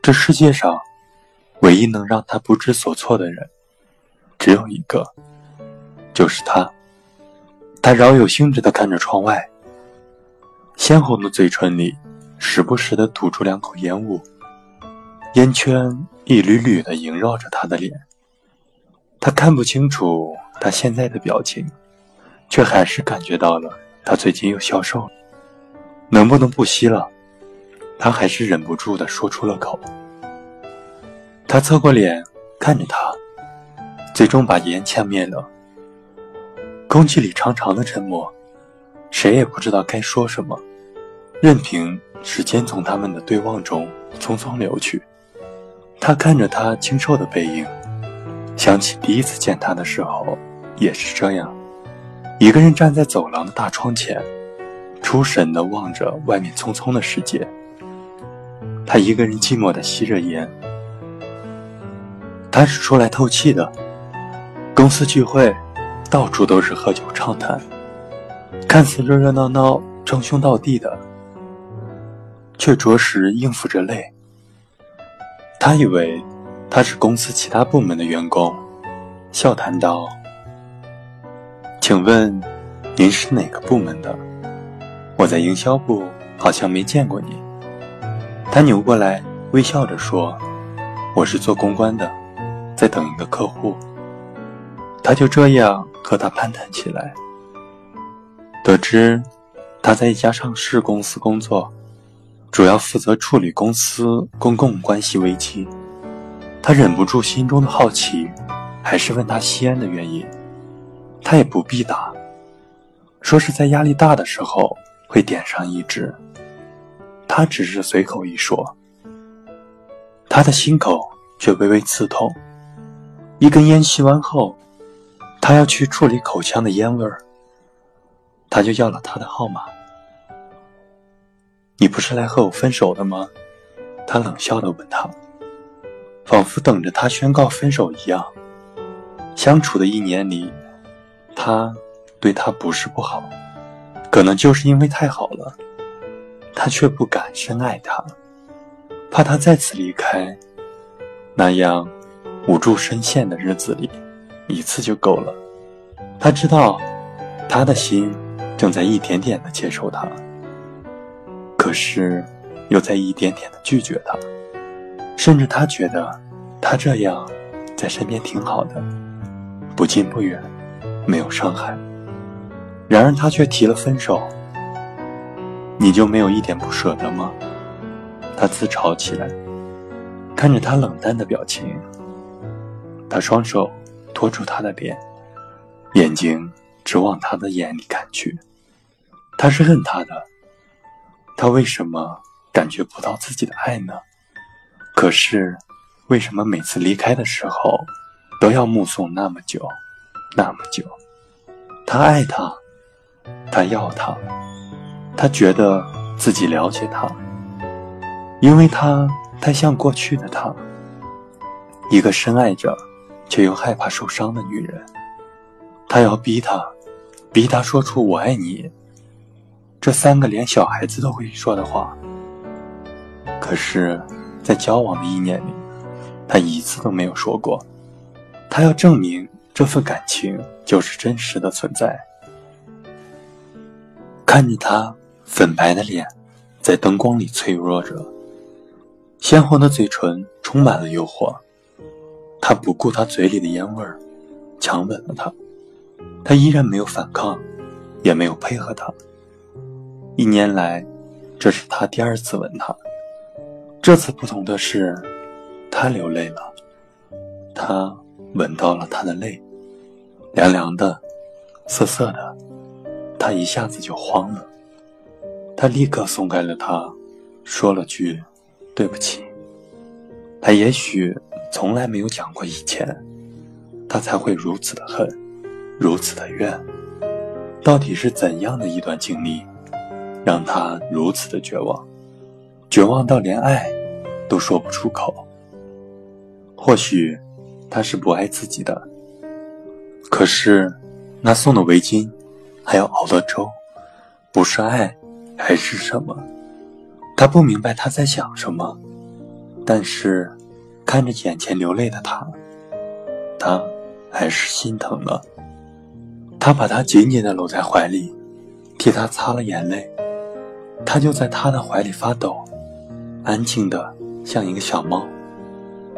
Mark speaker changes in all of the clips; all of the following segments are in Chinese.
Speaker 1: 这世界上，唯一能让他不知所措的人，只有一个，就是他。他饶有兴致地看着窗外，鲜红的嘴唇里时不时地吐出两口烟雾，烟圈一缕缕地萦绕着他的脸。他看不清楚他现在的表情，却还是感觉到了他最近又消瘦了。能不能不吸了？他还是忍不住的说出了口。他侧过脸看着他，最终把烟掐灭了。空气里长长的沉默，谁也不知道该说什么，任凭时间从他们的对望中匆匆流去。他看着他清瘦的背影，想起第一次见他的时候也是这样，一个人站在走廊的大窗前，出神地望着外面匆匆的世界。他一个人寂寞的吸着烟。他是出来透气的。公司聚会，到处都是喝酒畅谈，看似热热闹闹、称兄道弟的，却着实应付着累。他以为他是公司其他部门的员工，笑谈道：“请问您是哪个部门的？我在营销部，好像没见过你。”他扭过来，微笑着说：“我是做公关的，在等一个客户。”他就这样和他攀谈起来。得知他在一家上市公司工作，主要负责处理公司公共关系危机。他忍不住心中的好奇，还是问他吸烟的原因。他也不必答，说是在压力大的时候会点上一支。他只是随口一说，他的心口却微微刺痛。一根烟吸完后，他要去处理口腔的烟味儿，他就要了他的号码。你不是来和我分手的吗？他冷笑的问他，仿佛等着他宣告分手一样。相处的一年里，他对他不是不好，可能就是因为太好了。他却不敢深爱他，怕他再次离开，那样无助深陷的日子里，一次就够了。他知道，他的心正在一点点的接受他，可是又在一点点的拒绝他，甚至他觉得他这样在身边挺好的，不近不远，没有伤害。然而他却提了分手。你就没有一点不舍得吗？他自嘲起来，看着他冷淡的表情。他双手托住他的脸，眼睛直往他的眼里看去。他是恨他的，他为什么感觉不到自己的爱呢？可是，为什么每次离开的时候，都要目送那么久，那么久？他爱他，他要他。他觉得自己了解他，因为他太像过去的他，一个深爱着却又害怕受伤的女人。他要逼他，逼他说出“我爱你”这三个连小孩子都会说的话。可是，在交往的一年里，他一次都没有说过。他要证明这份感情就是真实的存在。看着他。粉白的脸在灯光里脆弱着，鲜红的嘴唇充满了诱惑。他不顾他嘴里的烟味儿，强吻了她。他依然没有反抗，也没有配合他。一年来，这是他第二次吻她。这次不同的是，他流泪了。他闻到了他的泪，凉凉的，涩涩的。他一下子就慌了。他立刻松开了他，说了句：“对不起。”他也许从来没有讲过以前，他才会如此的恨，如此的怨。到底是怎样的一段经历，让他如此的绝望，绝望到连爱都说不出口？或许他是不爱自己的，可是那送的围巾，还要熬的粥，不是爱。还是什么？他不明白他在想什么。但是看着眼前流泪的他，他还是心疼了。他把他紧紧地搂在怀里，替他擦了眼泪。他就在他的怀里发抖，安静的像一个小猫，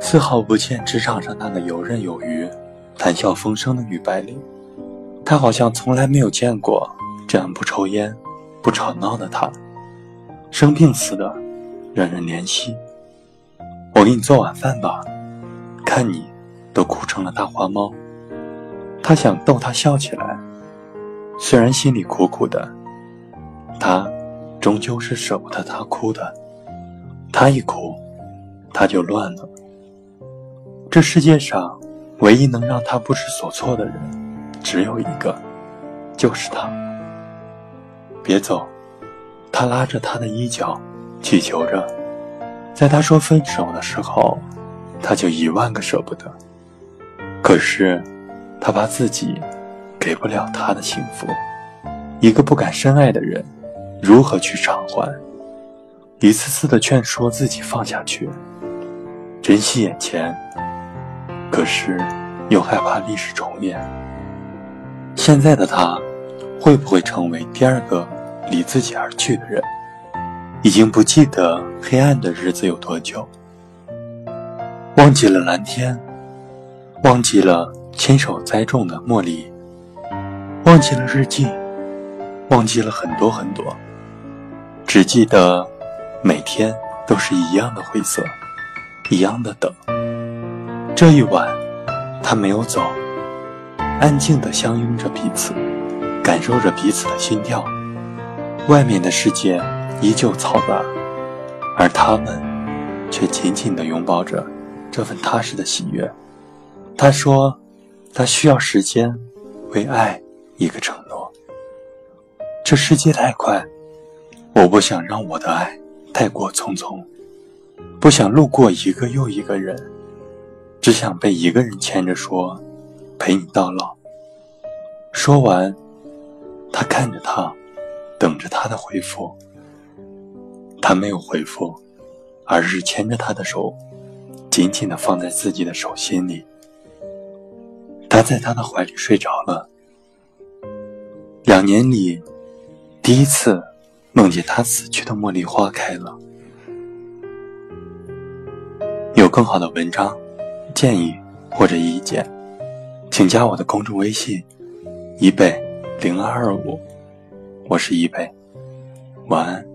Speaker 1: 丝毫不见职场上那个游刃有余、谈笑风生的女白领。他好像从来没有见过这样不抽烟、不吵闹的他，生病似的，让人怜惜。我给你做晚饭吧，看你都哭成了大花猫。他想逗她笑起来，虽然心里苦苦的，他终究是舍不得她哭的。他一哭，他就乱了。这世界上唯一能让他不知所措的人。只有一个，就是他。别走，他拉着他的衣角，乞求着。在他说分手的时候，他就一万个舍不得。可是，他怕自己给不了他的幸福。一个不敢深爱的人，如何去偿还？一次次的劝说自己放下去，珍惜眼前。可是，又害怕历史重演。现在的他，会不会成为第二个离自己而去的人？已经不记得黑暗的日子有多久，忘记了蓝天，忘记了亲手栽种的茉莉，忘记了日记，忘记了很多很多，只记得每天都是一样的灰色，一样的等。这一晚，他没有走。安静地相拥着彼此，感受着彼此的心跳。外面的世界依旧嘈杂，而他们却紧紧地拥抱着这份踏实的喜悦。他说：“他需要时间，为爱一个承诺。这世界太快，我不想让我的爱太过匆匆，不想路过一个又一个人，只想被一个人牵着说。”陪你到老。说完，他看着他，等着他的回复。他没有回复，而是牵着他的手，紧紧的放在自己的手心里。他在他的怀里睡着了。两年里，第一次梦见他死去的茉莉花开了。有更好的文章、建议或者意见。请加我的公众微信，一贝零二二五，我是一贝，晚安。